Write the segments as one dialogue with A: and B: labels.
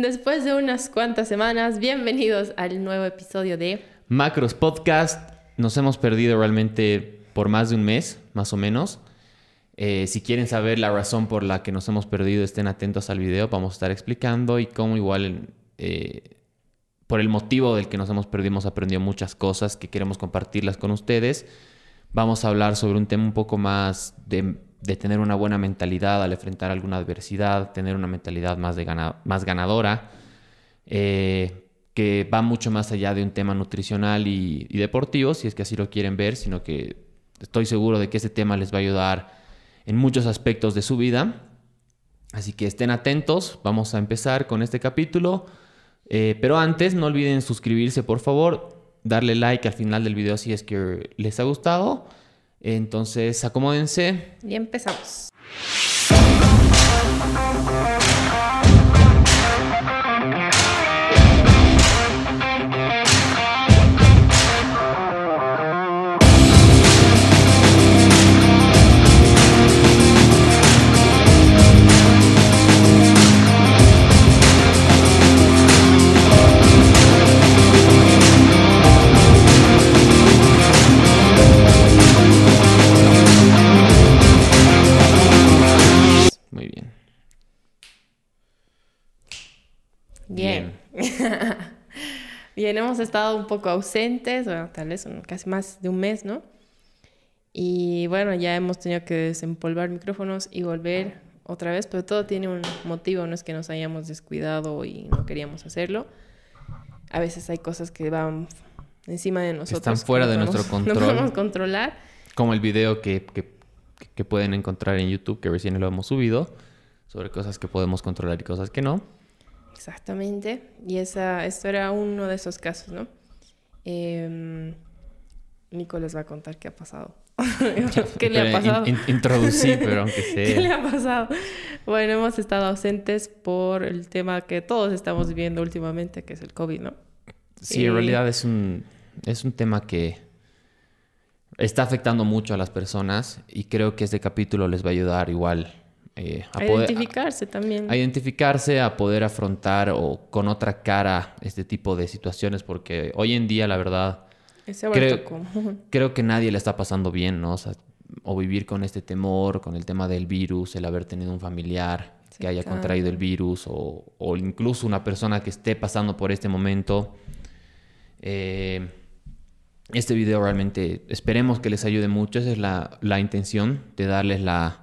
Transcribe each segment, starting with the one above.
A: Después de unas cuantas semanas, bienvenidos al nuevo episodio de
B: Macros Podcast. Nos hemos perdido realmente por más de un mes, más o menos. Eh, si quieren saber la razón por la que nos hemos perdido, estén atentos al video. Vamos a estar explicando y cómo igual eh, por el motivo del que nos hemos perdido hemos aprendido muchas cosas que queremos compartirlas con ustedes. Vamos a hablar sobre un tema un poco más de, tener una buena mentalidad al enfrentar alguna adversidad, tener una mentalidad más, de más ganadora, eh, que va mucho más allá de un tema nutricional y, y deportivo, si es que así lo quieren ver, sino que estoy seguro de que este tema les va a ayudar en muchos aspectos de su vida. Así que estén atentos, vamos a empezar con este capítulo. Eh, pero antes, no olviden suscribirse, por favor, darle like al final del video si es que les ha gustado. Entonces, acomódense.
A: Y empezamos. Hemos estado un poco ausentes, bueno, tal vez casi más de un mes, ¿no? Y bueno, ya hemos tenido que desempolvar micrófonos y volver otra vez, pero todo tiene un motivo, no es que nos hayamos descuidado y no queríamos hacerlo. A veces hay cosas que van encima de nosotros.
B: Están fuera de nuestro control. No
A: podemos controlar.
B: Como el video que, que, que pueden encontrar en YouTube, que recién lo hemos subido, sobre cosas que podemos controlar y cosas que no.
A: Exactamente. Y esa, esto era uno de esos casos, ¿no? Eh, Nico les va a contar qué ha pasado. ¿Qué le ha pasado?
B: introducí, pero aunque sea.
A: ¿Qué le ha pasado? Bueno, hemos estado ausentes por el tema que todos estamos viviendo últimamente, que es el COVID, ¿no?
B: Sí, en realidad es un, es un tema que está afectando mucho a las personas y creo que este capítulo les va a ayudar igual
A: eh, a, identificarse también.
B: A identificarse, a poder afrontar o con otra cara este tipo de situaciones, porque hoy en día, la verdad, creo, creo, que nadie le está pasando bien, ¿no? O, vivir con este temor, con el tema del virus, el haber tenido un familiar que haya contraído el virus, o, o, incluso una persona que esté pasando por este momento. Eh, este video realmente esperemos que les ayude mucho, esa es la, la intención de darles la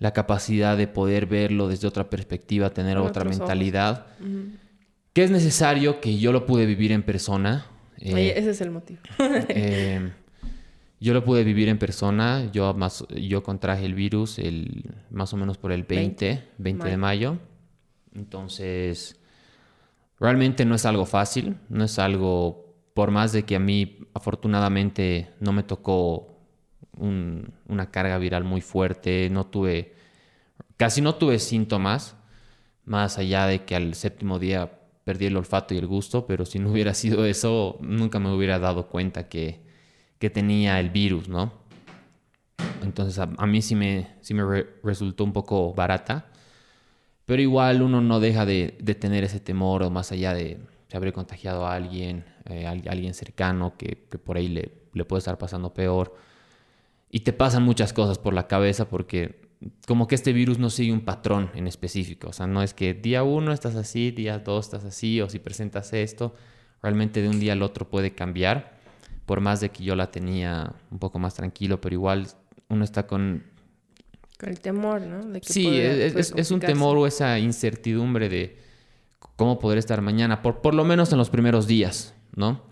B: la capacidad de poder verlo desde otra perspectiva, tener otra mentalidad. Que es necesario que yo lo pude vivir en persona.
A: Eh, ese es el motivo.
B: Eh, yo lo pude vivir en persona. Yo, más, yo contraje el virus el, más o menos por el 20, 20, de mayo. Entonces, realmente no es algo fácil. No es algo, por más de que a mí afortunadamente no me tocó una carga viral muy fuerte, no tuve, casi no tuve síntomas, más allá de que al séptimo día perdí el olfato y el gusto, pero si no hubiera sido eso, nunca me hubiera dado cuenta que, tenía el virus, ¿no? Entonces a, mí sí me, sí me resultó un poco barata, pero igual uno no deja de, tener ese temor, o más allá de se haber contagiado a alguien, eh, a alguien cercano que, por ahí le, le puede estar pasando peor y te pasan muchas cosas por la cabeza porque como que este virus no sigue un patrón en específico. O sea, no es que día uno estás así, día dos estás así, o si presentas esto, realmente de un día al otro puede cambiar. Por más de que yo la tenía un poco más tranquilo, pero igual uno está con...
A: Con el temor, ¿no?
B: sí, es, un temor o esa incertidumbre de cómo poder estar mañana, por, por lo menos en los primeros días, ¿no?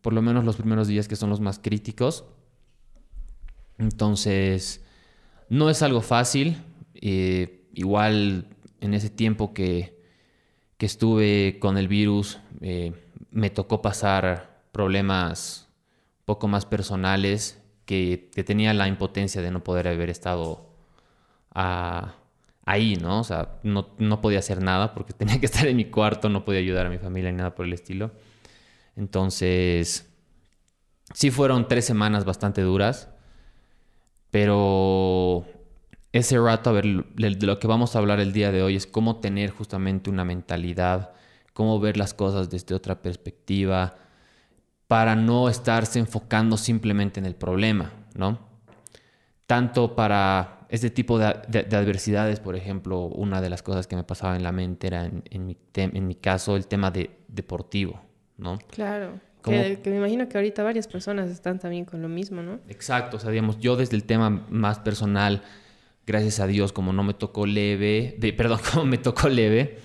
B: Por lo menos los primeros días que son los más críticos entonces, no es algo fácil. Eh, igual en ese tiempo que, estuve con el virus, eh, me tocó pasar problemas un poco más personales que, tenía la impotencia de no poder haber estado ahí, ¿no? O sea, no, no, podía hacer nada porque tenía que estar en mi cuarto, no podía ayudar a mi familia ni nada por el estilo. Entonces, sí fueron tres semanas bastante duras. Pero ese rato, a ver, de lo que vamos a hablar el día de hoy es cómo tener justamente una mentalidad, cómo ver las cosas desde otra perspectiva, para no estarse enfocando simplemente en el problema, ¿no? Tanto para este tipo de, adversidades, por ejemplo, una de las cosas que me pasaba en la mente era, en, mi, en mi, caso, el tema de deportivo, ¿no?
A: Claro. Que, me imagino que ahorita varias personas están también con lo mismo, ¿no?
B: Exacto, o sea, digamos, yo desde el tema más personal, gracias a Dios, como no me tocó leve, de, perdón, como me tocó leve,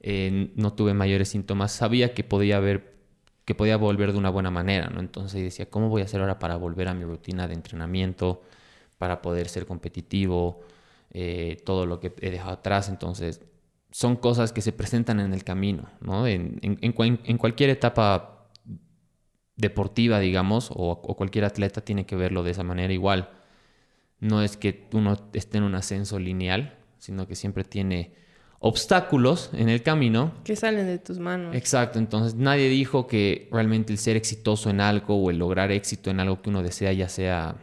B: eh, no tuve mayores síntomas, sabía que podía haber, que podía volver de una buena manera, ¿no? Entonces decía, ¿cómo voy a hacer ahora para volver a mi rutina de entrenamiento, para poder ser competitivo, eh, todo lo que he dejado atrás? Entonces, son cosas que se presentan en el camino, ¿no? En, en, en cualquier etapa deportiva, digamos, o, cualquier atleta tiene que verlo de esa manera igual. No es que uno esté en un ascenso lineal, sino que siempre tiene obstáculos en el camino.
A: Que salen de tus manos.
B: Exacto, entonces nadie dijo que realmente el ser exitoso en algo o el lograr éxito en algo que uno desea, ya sea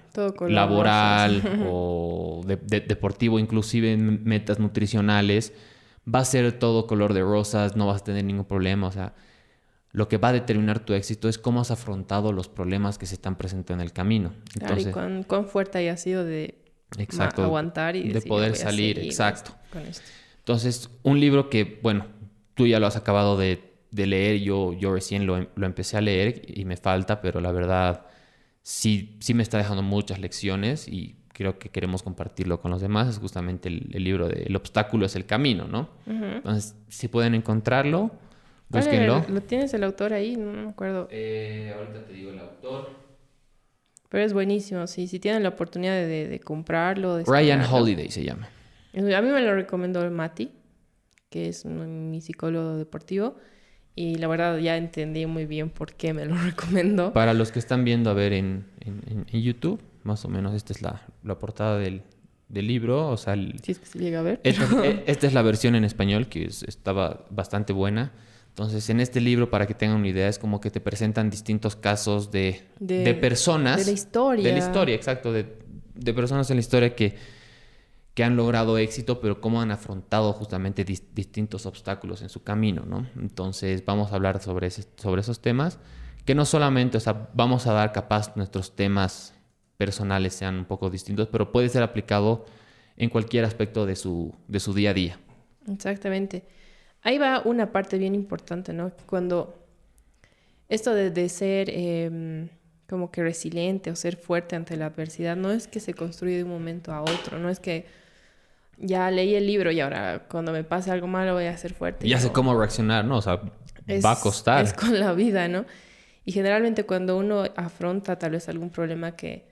B: laboral o deportivo, inclusive en metas nutricionales, va a ser todo color de rosas, no vas a tener ningún problema, o sea, lo que va a determinar tu éxito es cómo has afrontado los problemas que se están presentando en el camino.
A: Entonces, claro, y cuán, fuerte haya sido de aguantar y
B: de poder salir, exacto. Entonces, un libro que, bueno, tú ya lo has acabado de, leer, yo, yo recién lo, lo, empecé a leer y me falta, pero la verdad sí, sí me está dejando muchas lecciones y creo que queremos compartirlo con los demás. Es justamente el, libro de El obstáculo es el camino, ¿no? Entonces, si pueden encontrarlo Búsquenlo.
A: ¿Lo tienes el autor ahí? No, me acuerdo.
B: Eh, ahorita te digo el autor.
A: Pero es buenísimo, sí. Si tienen la oportunidad de, de comprarlo.
B: Ryan Holiday se llama.
A: A mí me lo recomendó Mati, que es mi psicólogo deportivo. Y la verdad ya entendí muy bien por qué me lo recomendó.
B: Para los que están viendo a ver en, en, en YouTube, más o menos esta es la, la portada del, del libro. O sea,
A: si es que se llega a ver.
B: Esta, e, esta es la versión en español que estaba bastante buena. Entonces, en este libro, para que tengan una idea, es como que te presentan distintos casos de, de, personas.
A: De la historia.
B: De la historia, exacto. De, de personas en la historia que, que, han logrado éxito, pero cómo han afrontado justamente distintos obstáculos en su camino, ¿no? Entonces, vamos a hablar sobre, sobre esos temas, que no solamente, o sea, vamos a dar capaz nuestros temas personales sean un poco distintos, pero puede ser aplicado en cualquier aspecto de su, de su día a día.
A: Exactamente. Ahí va una parte bien importante, ¿no? Cuando esto de, ser em, como que resiliente o ser fuerte ante la adversidad no es que se construye de un momento a otro, no es que ya leí el libro y ahora cuando me pase algo malo voy a ser fuerte.
B: Ya sé cómo reaccionar, ¿no? O sea, va a costar.
A: Es con la vida, ¿no? Y generalmente cuando uno afronta tal vez algún problema que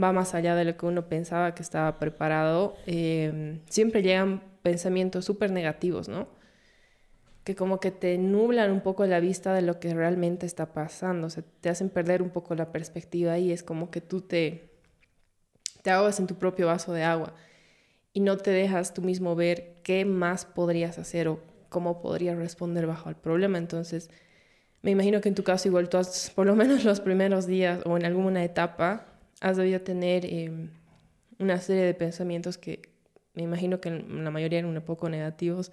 A: va más allá de lo que uno pensaba que estaba preparado, em, siempre llegan pensamientos súper negativos, ¿no? Que como que te nublan un poco la vista de lo que realmente está pasando, o sea, te hacen perder un poco la perspectiva y es como que tú te, te ahogas en tu propio vaso de agua y no te dejas tú mismo ver qué más podrías hacer o cómo podrías responder bajo el problema. Entonces, me imagino que en tu caso igual tú has, por lo menos los primeros días o en alguna etapa, has debido tener em, una serie de pensamientos que me imagino que la mayoría eran un poco negativos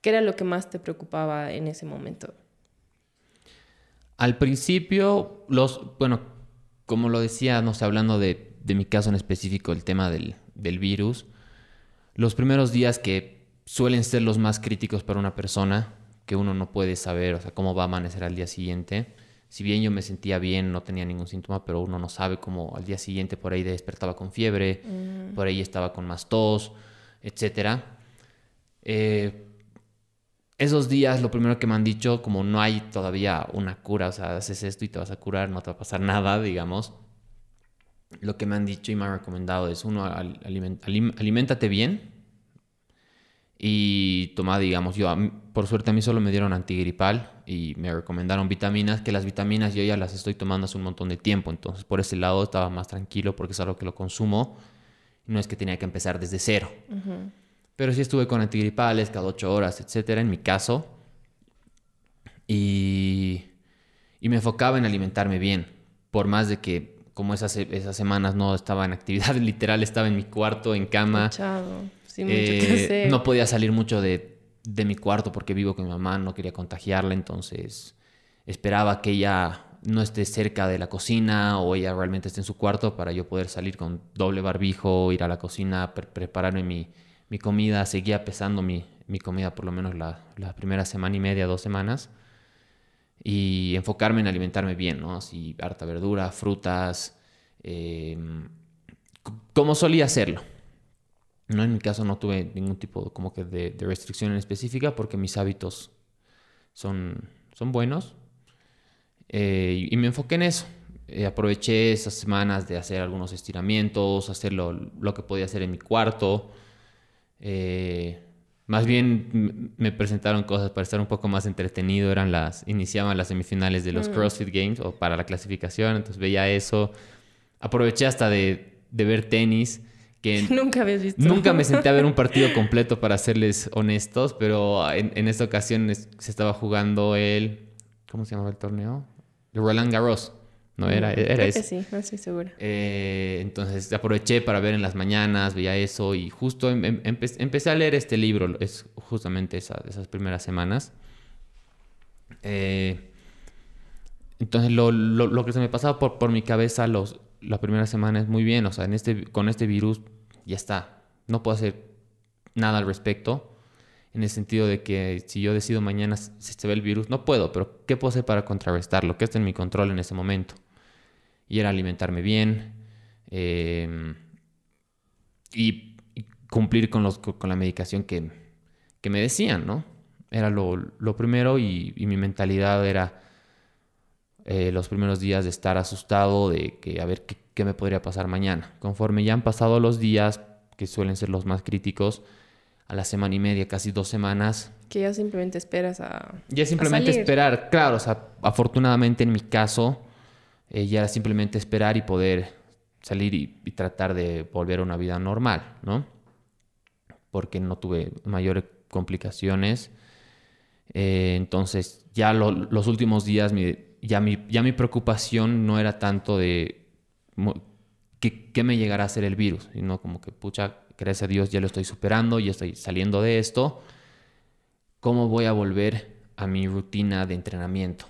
A: ¿Qué era lo que más te preocupaba en ese momento?
B: Al principio, los, bueno, como lo decía, no sé, hablando de, mi caso en específico, el tema del, virus, los primeros días que suelen ser los más críticos para una persona, que uno no puede saber, o sea, cómo va a amanecer al día siguiente. Si bien yo me sentía bien, no tenía ningún síntoma, pero uno no sabe cómo al día siguiente por ahí despertaba con fiebre, mm. por ahí estaba con más tos, etc. Eh, esos días lo primero que me han dicho, como no hay todavía una cura, o sea, haces esto y te vas a curar, no te va a pasar nada, digamos. Lo que me han dicho y me han recomendado es, uno, alimentate bien y toma, digamos, yo, por suerte a mí solo me dieron antigripal y me recomendaron vitaminas, que las vitaminas yo ya las estoy tomando hace un montón de tiempo, entonces por ese lado estaba más tranquilo porque es algo que lo consumo, no es que tenía que empezar desde cero. Pero sí estuve con antigripales cada ocho horas, etcétera, en mi caso. Y, y me enfocaba en alimentarme bien. Por más de que como esas, esas semanas no estaba en actividad, literal estaba en mi cuarto, en cama. Eh, no podía salir mucho de, de, mi cuarto porque vivo con mi mamá, no quería contagiarla, entonces esperaba que ella no esté cerca de la cocina o ella realmente esté en su cuarto para yo poder salir con doble barbijo, ir a la cocina, prepararme mi, mi, comida. Seguía pesando mi, mi comida por lo menos la, la, primera semana y media, dos semanas. Y enfocarme en alimentarme bien, ¿no? Así, harta verdura, frutas, em, como solía hacerlo. No, en mi caso no tuve ningún tipo como que de, restricción en específica porque mis hábitos son, son buenos. Eh, y me enfoqué en eso. Eh, aproveché esas semanas de hacer algunos estiramientos, hacer lo que podía hacer en mi cuarto. Eh, más bien me presentaron cosas para estar un poco más entretenido. Eran las, iniciaban las semifinales de los mm. CrossFit Games o para la clasificación. Entonces veía eso. Aproveché hasta de, de ver tenis que
A: nunca habías visto.
B: Nunca me senté a ver un partido completo para serles honestos, pero en, en esta ocasión se estaba jugando el... ¿Cómo se llamaba el torneo? El Roland Garros. No era, era Creo
A: Que sí, no estoy segura.
B: Eh, entonces aproveché para ver en las mañanas, veía eso y justo em, em, empecé a leer este libro, es justamente esa, esas primeras semanas. Eh, entonces lo, lo, lo, que se me pasaba por, por mi cabeza los, la primera semana es muy bien, o sea, en este, con este virus ya está, no puedo hacer nada al respecto, en el sentido de que si yo decido mañana si se ve el virus, no puedo, pero ¿qué puedo hacer para contrarrestarlo? ¿Qué está en mi control en ese momento? Y era alimentarme bien em, y, cumplir con, los, con la medicación que, que me decían, ¿no? Era lo, lo primero y, y mi mentalidad era eh, los primeros días de estar asustado de que a ver qué, me podría pasar mañana. Conforme ya han pasado los días, que suelen ser los más críticos, a la semana y media, casi dos semanas.
A: Que ya simplemente esperas a.
B: Ya simplemente esperar, claro, o sea, afortunadamente en mi caso, eh, ya era simplemente esperar y poder salir y, tratar de volver a una vida normal, ¿no? Porque no tuve mayores complicaciones. Eh, entonces, ya los últimos días, mi, ya mi, ya mi preocupación no era tanto de qué me llegará a hacer el virus, sino como que, pucha, gracias a Dios ya lo estoy superando, ya estoy saliendo de esto. ¿Cómo voy a volver a mi rutina de entrenamiento?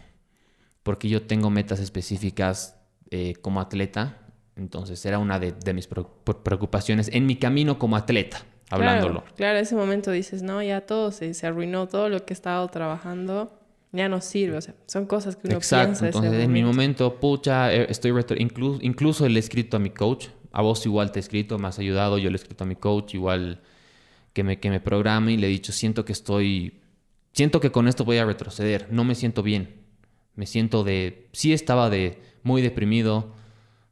B: Porque yo tengo metas específicas eh, como atleta, entonces era una de, mis preocupaciones en mi camino como atleta, hablándolo.
A: Claro, en ese momento dices, no, ya todo se, se arruinó, todo lo que he estado trabajando ya no sirve. O sea, son cosas que uno
B: Exacto. Entonces, en mi momento, pucha, eh, estoy incluso, incluso le he escrito a mi coach. A vos igual te he escrito, me has ayudado. Yo le he escrito a mi coach, igual que me, que me programe y le he dicho, siento que estoy, siento que con esto voy a retroceder. No me siento bien. Me siento de, sí estaba de muy deprimido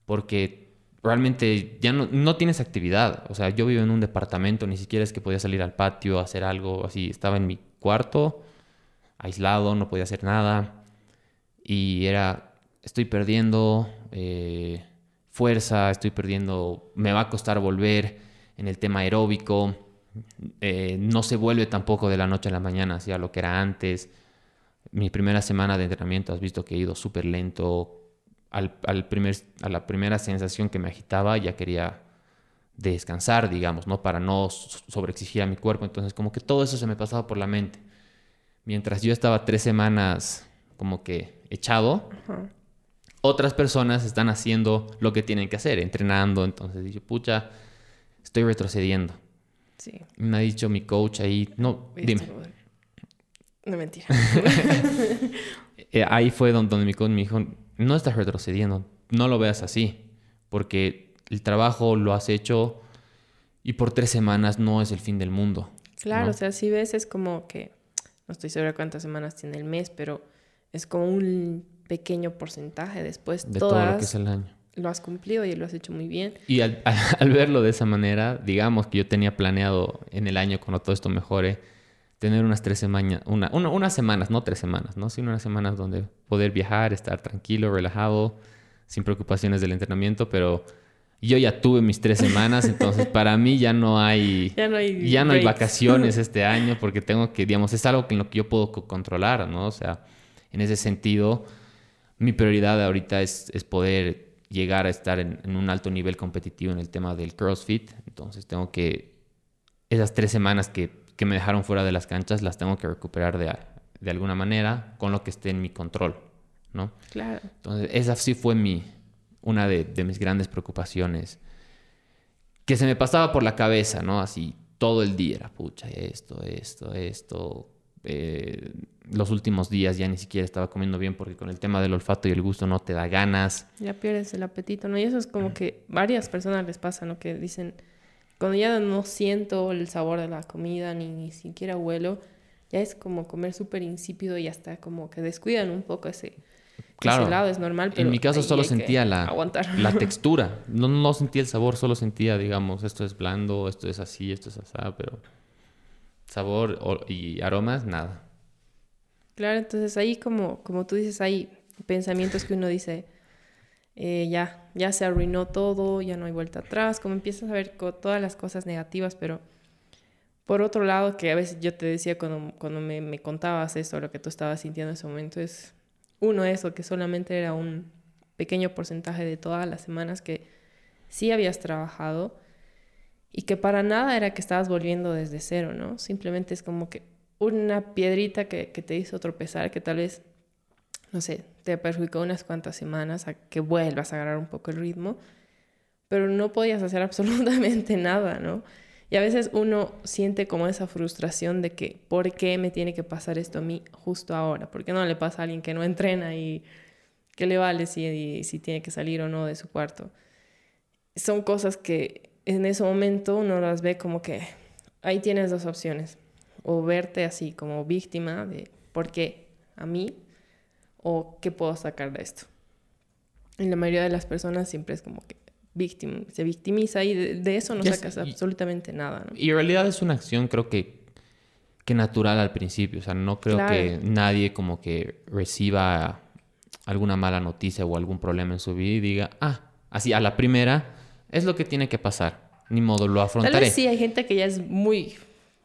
B: porque realmente ya no, no tienes actividad. O sea, yo vivo en un departamento, ni siquiera es que podía salir al patio hacer algo así. Estaba en mi cuarto aislado, no podía hacer nada. Y era, estoy perdiendo eh, fuerza, estoy perdiendo, me va a costar volver en el tema aeróbico. Eh, no se vuelve tampoco de la noche a la mañana hacia lo que era antes. Mi primera semana de entrenamiento has visto que he ido súper lento. Al, primer, a la primera sensación que me agitaba ya quería descansar, digamos, ¿no? Para no sobreexigir a mi cuerpo. Entonces como que todo eso se me pasaba por la mente mientras yo estaba tres semanas como que echado, otras personas están haciendo lo que tienen que hacer, entrenando. Entonces dije, pucha, estoy retrocediendo. Sí. Me ha dicho mi coach ahí, no, dime.
A: No mentira.
B: Eh, ahí fue donde, mi coach me dijo, no estás retrocediendo, no lo veas así, porque el trabajo lo has hecho y por tres semanas no es el fin del mundo.
A: Claro, o sea, si ves es como que no estoy segura cuántas semanas tiene el mes, pero es como un pequeño porcentaje después.
B: De todo lo que es el año.
A: Lo has cumplido y lo has hecho muy bien.
B: Y al, verlo de esa manera, digamos que yo tenía planeado en el año, cuando todo esto mejore, tener unas tres semanas, una, unas semanas, no tres semanas, ¿no? sino unas semanas donde poder viajar, estar tranquilo, relajado, sin preocupaciones del entrenamiento, pero yo ya tuve mis tres semanas, entonces para mí ya no hay,
A: ya no hay,
B: ya no hay vacaciones este año porque tengo que, digamos, es algo en lo que yo puedo controlar, ¿no? O sea, en ese sentido, mi prioridad ahorita es, es poder llegar a estar en, un alto nivel competitivo en el tema del CrossFit. Entonces tengo que, esas tres semanas que, que me dejaron fuera de las canchas, las tengo que recuperar de, de alguna manera con lo que esté en mi control, ¿no?
A: Claro.
B: Entonces esa sí fue mi, una de, de mis grandes preocupaciones. Que se me pasaba por la cabeza, ¿no? Así todo el día era, pucha, esto, esto, esto. Eh, los últimos días ya ni siquiera estaba comiendo bien porque con el tema del olfato y el gusto no te da ganas.
A: Ya pierdes el apetito, ¿no? Y eso es como que varias personas les pasa, ¿no? Que dicen, cuando ya no siento el sabor de la comida ni, ni siquiera huelo, ya es como comer súper insípido y hasta como que descuidan un poco ese,
B: claro,
A: lado, es normal.
B: en mi caso solo sentía la, la textura, no, no sentía el sabor, solo sentía, digamos, esto es blando, esto es así, esto es así, pero sabor y aromas, nada.
A: Claro, entonces ahí como, como tú dices, hay pensamientos que uno dice, eh, ya, ya se arruinó todo, ya no hay vuelta atrás, como empiezas a ver todas las cosas negativas, pero por otro lado, que a veces yo te decía cuando, cuando me, me contabas eso, lo que tú estabas sintiendo en ese momento, es uno eso, que solamente era un pequeño porcentaje de todas las semanas que sí habías trabajado y que para nada era que estabas volviendo desde cero, ¿no? Simplemente es como que una piedrita que, que, te hizo tropezar, que tal vez, no sé, te perjudicó unas cuantas semanas a que vuelvas a agarrar un poco el ritmo, pero no podías hacer absolutamente nada, ¿no? Y a veces uno siente como esa frustración de que, ¿por qué me tiene que pasar esto a mí justo ahora? ¿Por qué no le pasa a alguien que no entrena y qué le vale si, si tiene que salir o no de su cuarto? Son cosas que en ese momento uno las ve como que ahí tienes dos opciones o verte así como víctima de por qué a mí o qué puedo sacar de esto. En la mayoría de las personas siempre es como que víctima, se victimiza y de, eso no sacas absolutamente nada.
B: Y en realidad es una acción creo que, que natural al principio, o sea, no creo que nadie como que reciba alguna mala noticia o algún problema en su vida y diga, ah, así a la primera es lo que tiene que pasar, ni modo, lo afrontaré. Tal vez
A: sí, hay gente que ya es muy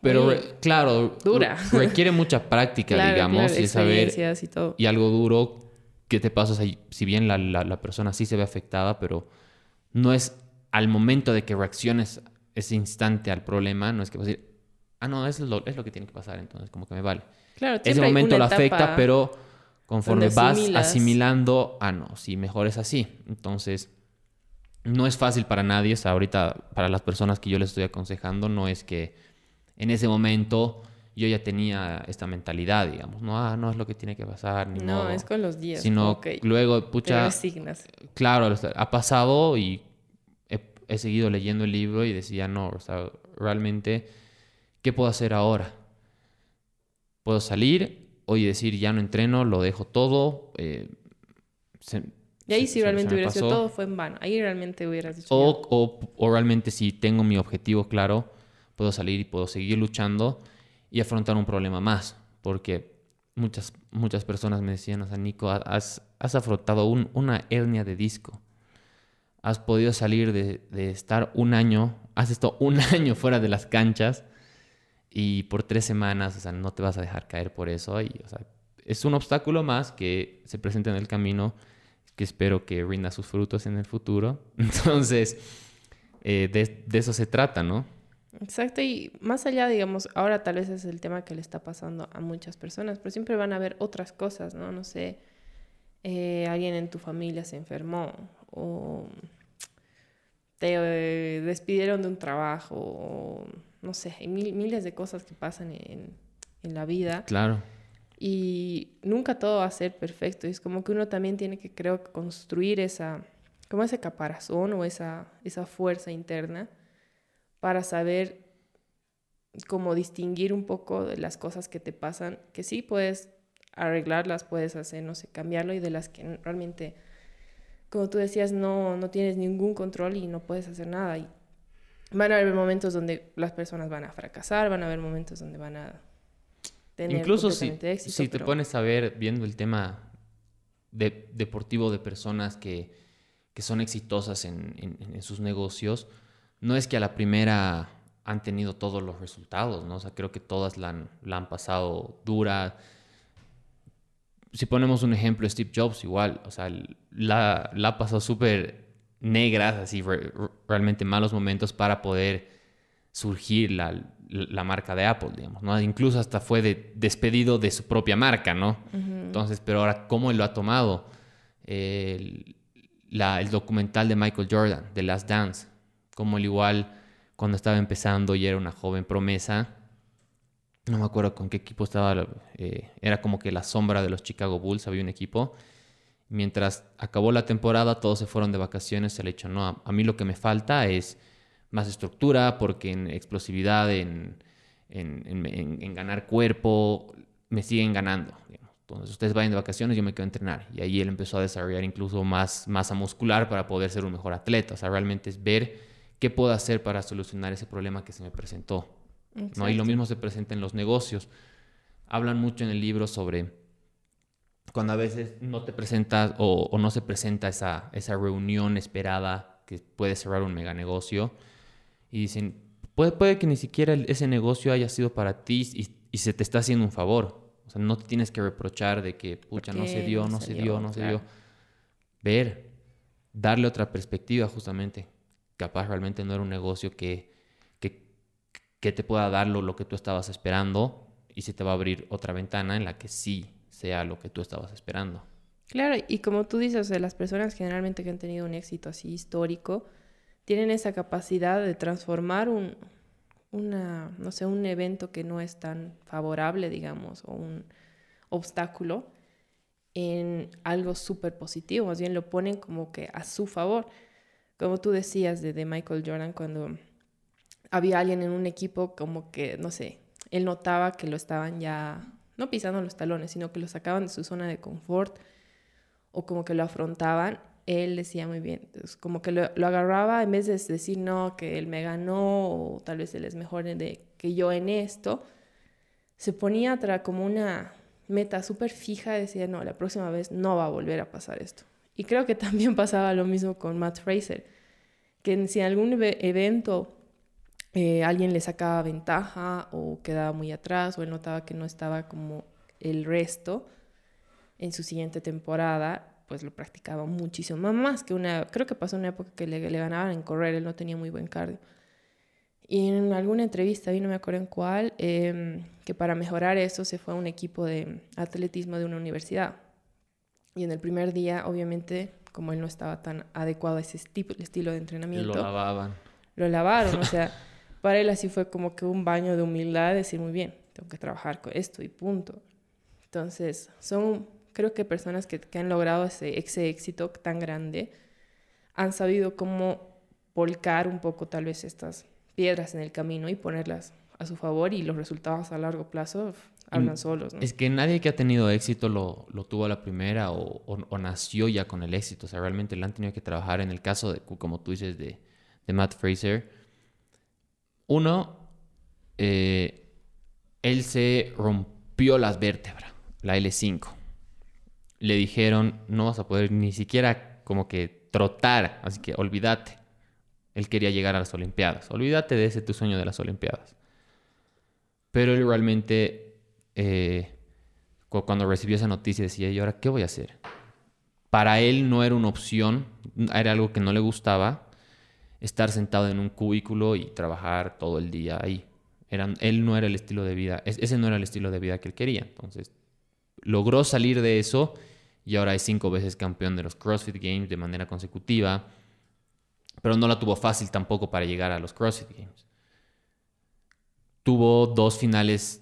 B: pero claro, dura. requiere mucha práctica, digamos, y saber
A: y, todo.
B: y algo duro que te pasa, si bien la, la, persona sí se ve afectada, pero no es al momento de que reacciones ese instante al problema, no es que vas a decir, ah, no, es lo, es lo que tiene que pasar, entonces como que me vale.
A: Claro,
B: ese momento lo afecta, pero conforme vas asimilando, ah, no, sí, mejor es así. Entonces, no es fácil para nadie, o sea, ahorita para las personas que yo les estoy aconsejando, no es que en ese momento yo ya tenía esta mentalidad, digamos, no, ah, no es lo que tiene que pasar, ni
A: No, es con los días.
B: Sino luego, pucha, claro, ha pasado y he, seguido leyendo el libro y decía, no, o sea, realmente, ¿qué puedo hacer ahora? Puedo salir hoy decir, ya no entreno, lo dejo todo. Eh,
A: y ahí si realmente hubiera sido todo fue en vano. Ahí realmente hubieras dicho.
B: O, o, o realmente si tengo mi objetivo claro puedo salir y puedo seguir luchando y afrontar un problema más, porque muchas, muchas personas me decían, o sea, Nico, has, has afrontado una hernia de disco, has podido salir de, de, estar un año, has estado un año fuera de las canchas y por tres semanas, o sea, no te vas a dejar caer por eso, y, o sea, es un obstáculo más que se presenta en el camino, que espero que rinda sus frutos en el futuro. Entonces, eh, de, de eso se trata, ¿no?
A: Exacto, y más allá, digamos, ahora tal vez es el tema que le está pasando a muchas personas, pero siempre van a haber otras cosas, ¿no? No sé, eh, alguien en tu familia se enfermó o te eh, despidieron de un trabajo, o, no sé, hay miles de cosas que pasan en, en la vida.
B: Claro.
A: Y nunca todo va a ser perfecto, y es como que uno también tiene que, creo, construir esa, como ese caparazón o esa, esa fuerza interna para saber cómo distinguir un poco de las cosas que te pasan, que sí puedes arreglarlas, puedes hacer, no sé, cambiarlo y de las que realmente, como tú decías, no, no tienes ningún control y no puedes hacer nada. Y van a haber momentos donde las personas van a fracasar, van a haber momentos donde van a tener
B: Incluso si, éxito, si te pones a ver, viendo el tema de, deportivo de personas que, que son exitosas en, en, en sus negocios, no es que a la primera han tenido todos los resultados, ¿no? O sea, creo que todas la han, pasado dura. si ponemos un ejemplo, Steve Jobs igual, o sea, la, la pasó súper negras, así realmente malos momentos para poder surgir la, la, marca de Apple, digamos, ¿no? Incluso hasta fue de, despedido de su propia marca, ¿no? Entonces, pero ahora, ¿cómo él lo ha tomado? El, el documental de Michael Jordan, The Last Dance, como él igual cuando estaba empezando y era una joven promesa, no me acuerdo con qué equipo estaba, eh, era como que la sombra de los Chicago Bulls, había un equipo. Mientras acabó la temporada, todos se fueron de vacaciones, se le dicho, no, a, mí lo que me falta es más estructura, porque en explosividad, en, ganar cuerpo, me siguen ganando. Entonces, ustedes vayan de vacaciones, yo me quedo a entrenar. Y ahí él empezó a desarrollar incluso más masa muscular para poder ser un mejor atleta. O sea, realmente es ver qué puedo hacer para solucionar ese problema que se me presentó. ¿no? Y lo mismo se presenta en los negocios. Hablan mucho en el libro sobre cuando a veces no te presentas o, no se presenta esa, esa reunión esperada que puede cerrar un mega negocio y dicen, puede, puede que ni siquiera ese negocio haya sido para ti y, se te está haciendo un favor. O sea, no te tienes que reprochar de que, pucha, no se dio, no, se dio, no se dio. Ver, darle otra perspectiva justamente. Capaz realmente no era un negocio que que te pueda dar lo, que tú estabas esperando y se te va a abrir otra ventana en la que sí sea lo que tú estabas esperando.
A: Claro, y como tú dices, las personas generalmente que han tenido un éxito así histórico tienen esa capacidad de transformar un, una, no sé, un evento que no es tan favorable, digamos, o un obstáculo en algo súper positivo, más bien lo ponen como que a su favor. Como tú decías de, Michael Jordan cuando había alguien en un equipo como que, no sé, él notaba que lo estaban ya, no pisando los talones, sino que lo sacaban de su zona de confort o como que lo afrontaban, él decía muy bien, como que lo, agarraba en vez de decir, no, que él me ganó o tal vez él es mejor que yo en esto, se ponía como una meta súper fija decía, no, la próxima vez no va a volver a pasar esto. Y creo que también pasaba lo mismo con Matt Fraser, que si en algún evento eh, alguien le sacaba ventaja o quedaba muy atrás o él notaba que no estaba como el resto en su siguiente temporada, pues lo practicaba muchísimo más que una, creo que pasó una época que le, ganaban en correr, él no tenía muy buen cardio. Y en alguna entrevista, no me acuerdo en cuál, em, que para mejorar eso se fue a un equipo de atletismo de una universidad. Y en el primer día, obviamente, como él no estaba tan adecuado a ese estilo de entrenamiento,
B: lo lavaban.
A: Lo lavaron, o sea, Para él así fue como que un baño de humildad, decir, muy bien, tengo que trabajar con esto y punto. Entonces, son, creo que personas que, que han logrado ese, ese éxito tan grande, han sabido cómo volcar un poco tal vez estas piedras en el camino y ponerlas a su favor y los resultados a largo plazo hablan solos.
B: Es que nadie que ha tenido éxito lo, lo tuvo a la primera o, o, nació ya con el éxito. O sea, realmente le han tenido que trabajar. En el caso, de, como tú dices, de, de Matt Fraser, uno, eh, él se rompió las vértebras, la L5. Le dijeron, no vas a poder ni siquiera como que trotar, así que olvídate. Él quería llegar a las Olimpiadas. Olvídate de ese tu sueño de las Olimpiadas. Pero él realmente, eh, cuando recibió esa noticia, decía, ¿y ahora qué voy a hacer? Para él no era una opción, era algo que no le gustaba estar sentado en un cubículo y trabajar todo el día ahí. él no era el estilo de vida, ese no era el estilo de vida que él quería. Entonces, logró salir de eso y ahora es cinco veces campeón de los CrossFit Games de manera consecutiva, pero no la tuvo fácil tampoco para llegar a los CrossFit Games. Tuvo dos finales,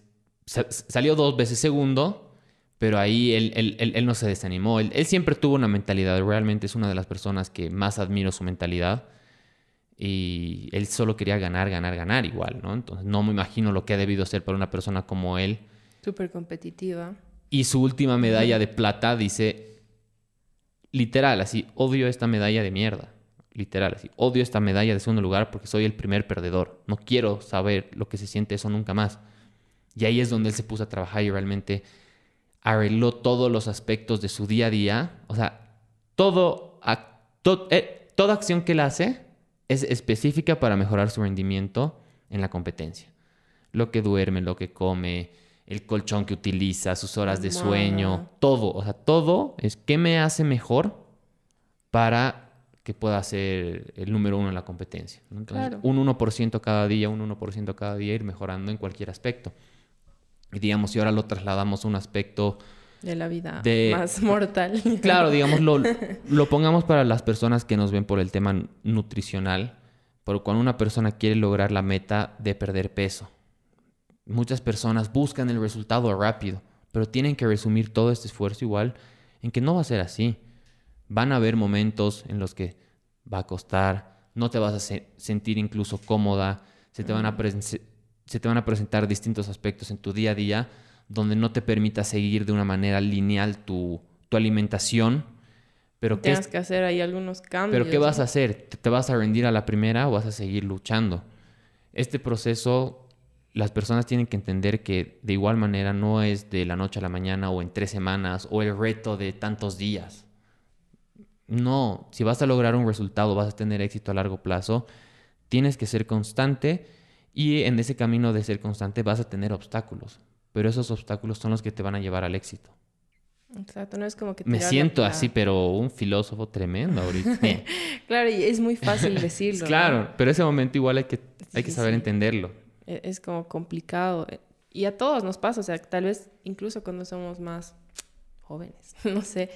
B: salió dos veces segundo, pero ahí él, él, no se desanimó. Él, él, siempre tuvo una mentalidad, realmente es una de las personas que más admiro su mentalidad y él solo quería ganar, ganar, ganar igual, ¿no? Entonces no me imagino lo que ha debido ser para una persona como él.
A: Súper competitiva.
B: Y su última medalla de plata dice, literal, así, odio esta medalla de mierda. Literal, así, odio esta medalla de segundo lugar porque soy el primer perdedor. No quiero saber lo que se siente eso nunca más. Y ahí es donde él se puso a trabajar y realmente arregló todos los aspectos de su día a día. O sea, todo, eh, toda acción que él hace es específica para mejorar su rendimiento en la competencia. Lo que duerme, lo que come, el colchón que utiliza, sus horas de sueño, todo, o sea, todo es qué me hace mejor para que pueda ser el número uno en la competencia. Entonces, un 1% cada día, un 1% cada día, ir mejorando en cualquier aspecto. Y digamos, si ahora lo trasladamos a un aspecto...
A: De la vida más mortal.
B: Claro, digamos, lo, lo pongamos para las personas que nos ven por el tema nutricional, por cuando una persona quiere lograr la meta de perder peso. Muchas personas buscan el resultado rápido, pero tienen que resumir todo este esfuerzo igual en que no va a ser así. Van a haber momentos en los que va a costar, no te vas a sentir incluso cómoda, se te van a se te van a presentar distintos aspectos en tu día a día donde no te permita seguir de una manera lineal tu, alimentación. Pero
A: Tienes que hacer ahí algunos cambios.
B: Pero ¿qué vas a hacer? ¿Te vas a rendir a la primera o vas a seguir luchando? Este proceso, las personas tienen que entender que de igual manera no es de la noche a la mañana o en tres semanas o el reto de tantos días. No, si vas a lograr un resultado, vas a tener éxito a largo plazo, tienes que ser constante y en ese camino de ser constante vas a tener obstáculos, pero esos obstáculos son los que te van a llevar al éxito.
A: Exacto, no es como que...
B: Me siento así, pero un filósofo tremendo ahorita.
A: claro, y es muy fácil decirlo.
B: claro, pero ese momento igual hay que, hay que saber entenderlo.
A: E, es como complicado. Eh, y a todos nos pasa, o sea, tal vez incluso cuando somos más jóvenes, no sé,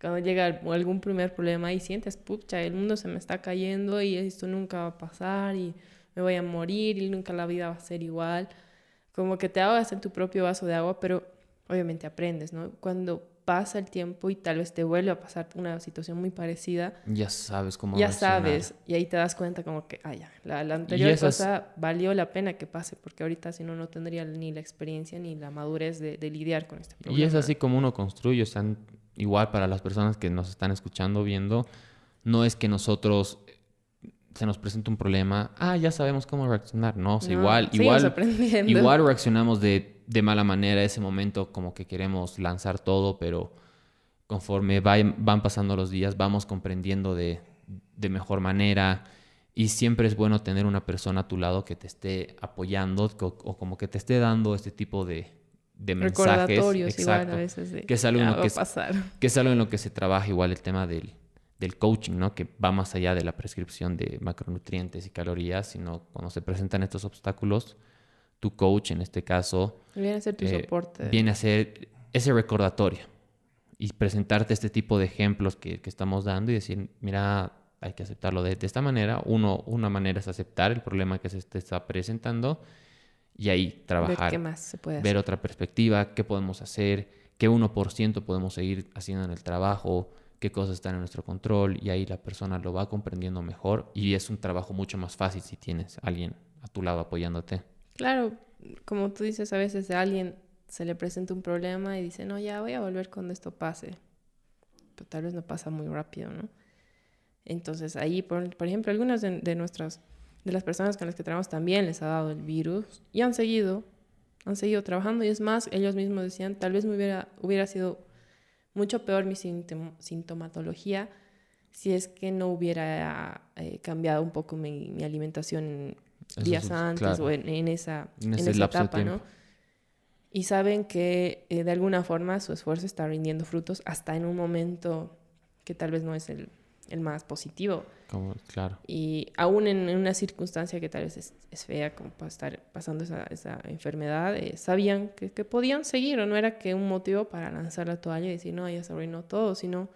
A: cuando llega algún primer problema y sientes, pucha, el mundo se me está cayendo y esto nunca va a pasar y me voy a morir y nunca la vida va a ser igual. Como que te ahogas en tu propio vaso de agua, pero obviamente aprendes, ¿no? Cuando pasa el tiempo y tal vez te vuelve a pasar una situación muy parecida.
B: Ya sabes cómo
A: Ya sabes, y ahí te das cuenta como que, ah, ya, la, anterior cosa valió la pena que pase, porque ahorita si no, no tendría ni la experiencia ni la madurez de, de lidiar con este problema.
B: Y es así como uno construye, o sea, igual para las personas que nos están escuchando, viendo, no es que nosotros se nos presenta un problema, ah, ya sabemos cómo reaccionar. No, igual, igual, igual reaccionamos de, de, mala manera ese momento, como que queremos lanzar todo, pero conforme van pasando los días, vamos comprendiendo de, de, mejor manera. Y siempre es bueno tener una persona a tu lado que te esté apoyando o, como que te esté dando este tipo de, de mensajes.
A: Exacto. Igual a veces de
B: que es algo que, que es algo en lo que se trabaja igual el tema del del coaching, ¿no? Que va más allá de la prescripción de macronutrientes y calorías, sino cuando se presentan estos obstáculos, tu coach, en este caso...
A: Viene a ser tu eh, soporte.
B: Viene a ser ese recordatorio y presentarte este tipo de ejemplos que, estamos dando y decir, mira, hay que aceptarlo de, esta manera. Uno, una manera es aceptar el problema que se te está presentando y ahí trabajar. Ver
A: qué más se puede
B: Ver otra perspectiva, qué podemos hacer, qué 1% podemos seguir haciendo en el trabajo, qué cosas están en nuestro control y ahí la persona lo va comprendiendo mejor y es un trabajo mucho más fácil si tienes a alguien a tu lado apoyándote.
A: Claro, como tú dices, a veces a alguien se le presenta un problema y dice, no, ya voy a volver cuando esto pase. Pero tal vez no pasa muy rápido, ¿no? Entonces ahí, por, por ejemplo, algunas de, nuestras, de las personas con las que trabajamos también les ha dado el virus y han seguido, han seguido trabajando y es más, ellos mismos decían, tal vez me hubiera, hubiera sido mucho peor mi sintomatología si es que no hubiera eh, cambiado un poco mi, alimentación días antes o en, esa, en, esa etapa, ¿no? Y saben que eh, de alguna forma su esfuerzo está rindiendo frutos hasta en un momento que tal vez no es el, el más positivo.
B: Como, claro.
A: Y aún en, una circunstancia que tal vez es, fea, como para estar pasando esa, esa enfermedad, eh, sabían que, que, podían seguir, o no era que un motivo para lanzar la toalla y decir, no, ya se arruinó todo, sino,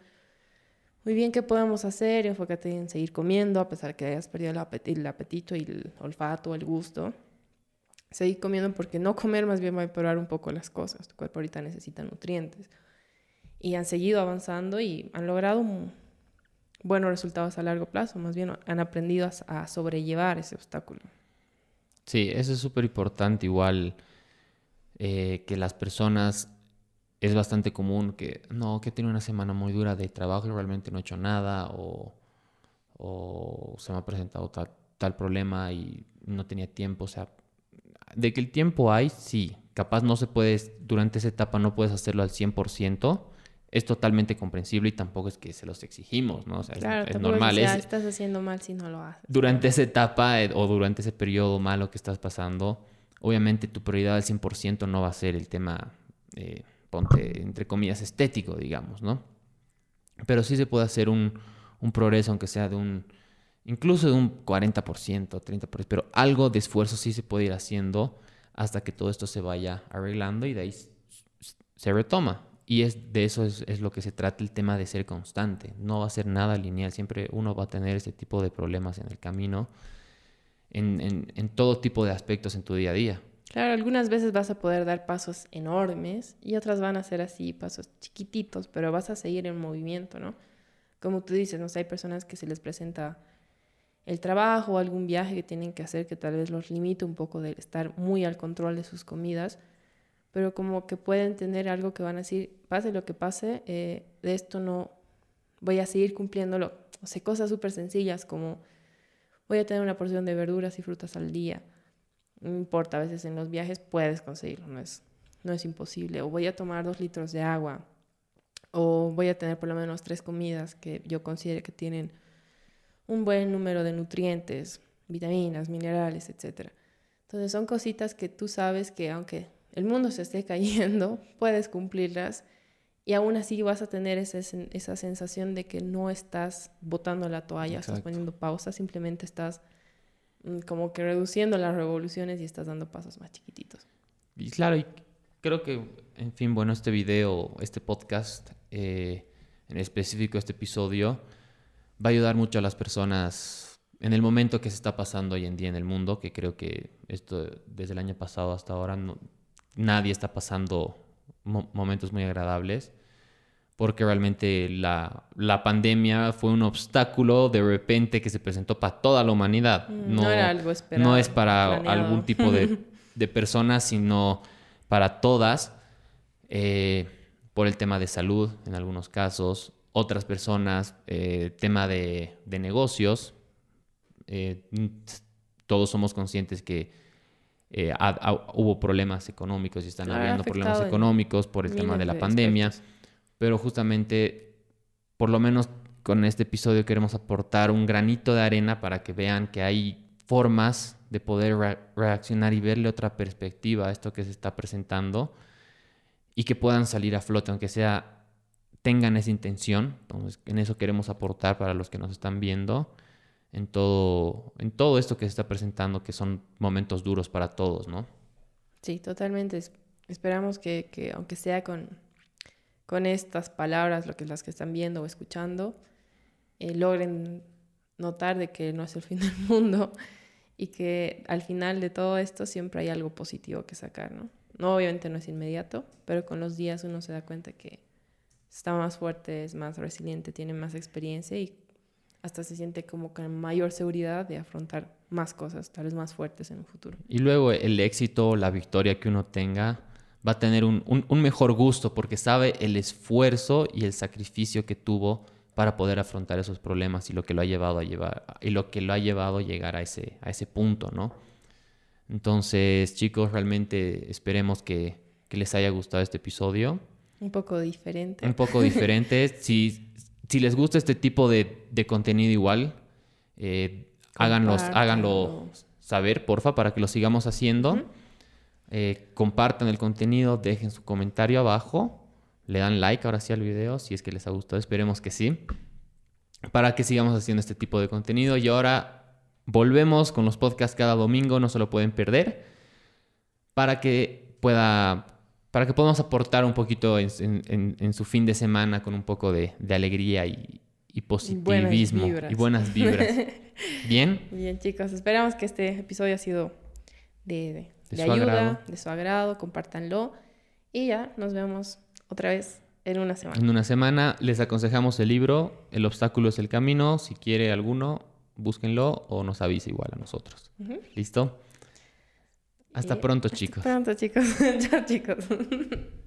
A: muy bien, ¿qué podemos hacer? Enfócate en seguir comiendo, a pesar que hayas perdido el, el apetito y el olfato, el gusto. Seguir comiendo porque no comer más bien va a empeorar un poco las cosas. Tu cuerpo ahorita necesita nutrientes. Y han seguido avanzando y han logrado un, buenos resultados a largo plazo, más bien han aprendido a, sobrellevar ese obstáculo.
B: Sí, eso es súper importante, igual eh, que las personas, es bastante común que, no, que tiene una semana muy dura de trabajo y realmente no he hecho nada o, se me ha presentado tal, tal problema y no tenía tiempo, o sea, de que el tiempo hay, sí, capaz no se puede, durante esa etapa no puedes hacerlo al 100%, es totalmente comprensible y tampoco es que se los exigimos, ¿no? O sea,
A: claro,
B: es,
A: normal. Ya estás haciendo mal si no lo haces.
B: Durante esa etapa eh, o durante ese periodo malo que estás pasando, Obviamente tu prioridad al 100% no va a ser el tema, eh, ponte, entre comillas, estético, digamos, ¿no? Pero sí se puede hacer un, un progreso, aunque sea de un, incluso de un 40%, 30%, pero algo de esfuerzo sí se puede ir haciendo hasta que todo esto se vaya arreglando y de ahí se retoma. Y es, de eso es, es, lo que se trata el tema de ser constante. No va a ser nada lineal. Siempre uno va a tener ese tipo de problemas en el camino, en, en, en todo tipo de aspectos en tu día a día.
A: Claro, algunas veces vas a poder dar pasos enormes y otras van a ser así, pasos chiquititos, pero vas a seguir en movimiento, ¿no? Como tú dices, ¿no? hay personas que se les presenta el trabajo o algún viaje que tienen que hacer que tal vez los limite un poco de estar muy al control de sus comidas pero como que pueden tener algo que van a decir, pase lo que pase, eh, de esto no voy a seguir cumpliéndolo. O sea, cosas súper sencillas como voy a tener una porción de verduras y frutas al día. No importa, a veces en los viajes puedes conseguirlo, no es, no es imposible. O voy a tomar dos litros de agua. O voy a tener por lo menos tres comidas que yo considere que tienen un buen número de nutrientes, vitaminas, minerales, etc. Entonces son cositas que tú sabes que aunque el mundo se esté cayendo, puedes cumplirlas y aún así vas a tener esa, esa sensación de que no estás botando la toalla, estás poniendo pausa, simplemente estás mm, como que reduciendo las revoluciones y estás dando pasos más chiquititos.
B: Y claro, y creo que, en fin, bueno, este video, este podcast, eh, en específico este episodio, va a ayudar mucho a las personas en el momento que se está pasando hoy en día en el mundo, que creo que esto desde el año pasado hasta ahora no, nadie está pasando momentos muy agradables porque realmente la, la, pandemia fue un obstáculo de repente que se presentó para toda la humanidad.
A: Mm, no, era algo esperado.
B: No es para algún tipo de, de, personas, sino para todas, eh, por el tema de salud en algunos casos, otras personas, eh, tema de, de negocios. Eh, todos somos conscientes que eh, hubo problemas económicos y están habiendo problemas económicos por el tema de la pandemia, pero justamente, por lo menos con este episodio queremos aportar un granito de arena para que vean que hay formas de poder reaccionar y verle otra perspectiva a esto que se está presentando y que puedan salir a flote, aunque sea tengan esa intención. Entonces, en eso queremos aportar para los que nos están viendo en todo, en todo esto que se está presentando, que son momentos duros para todos, ¿no?
A: Sí, totalmente. Esperamos que, que aunque sea con, con estas palabras, lo que las que están viendo o escuchando, eh, logren notar de que no es el fin del mundo y que al final de todo esto siempre hay algo positivo que sacar, ¿no? No, obviamente no es inmediato, pero con los días uno se da cuenta que está más fuerte, es más resiliente, tiene más experiencia y hasta se siente como con mayor seguridad de afrontar más cosas, tal vez más fuertes en un futuro.
B: Y luego el éxito, la victoria que uno tenga, va a tener un, un, mejor gusto porque sabe el esfuerzo y el sacrificio que tuvo para poder afrontar esos problemas y lo que lo ha llevado a llevar y lo que lo ha llevado a llegar a ese, a ese punto, ¿no? Entonces, chicos, realmente esperemos que, que les haya gustado este episodio.
A: Un poco diferente.
B: Un poco diferente. si, si les gusta este tipo de, de contenido igual, eh, háganlo saber, porfa, para que lo sigamos haciendo. Eh, compartan el contenido, dejen su comentario abajo, le dan like ahora sí al video si es que les ha gustado, esperemos que sí, para que sigamos haciendo este tipo de contenido. Y ahora volvemos con los podcasts cada domingo, no se lo pueden perder, para que pueda para que podamos aportar un poquito en, su fin de semana con un poco de, alegría y, positivismo y buenas vibras. ¿Bien?
A: Bien, chicos. Esperamos que este episodio ha sido de, ayuda, de su agrado. Compártanlo. Y ya nos vemos otra vez en una semana.
B: En una semana les aconsejamos el libro El obstáculo es el camino. Si quiere alguno, búsquenlo o nos avise igual a nosotros. ¿Listo? Hasta pronto, chicos.
A: Hasta pronto, chicos. Chao, chicos.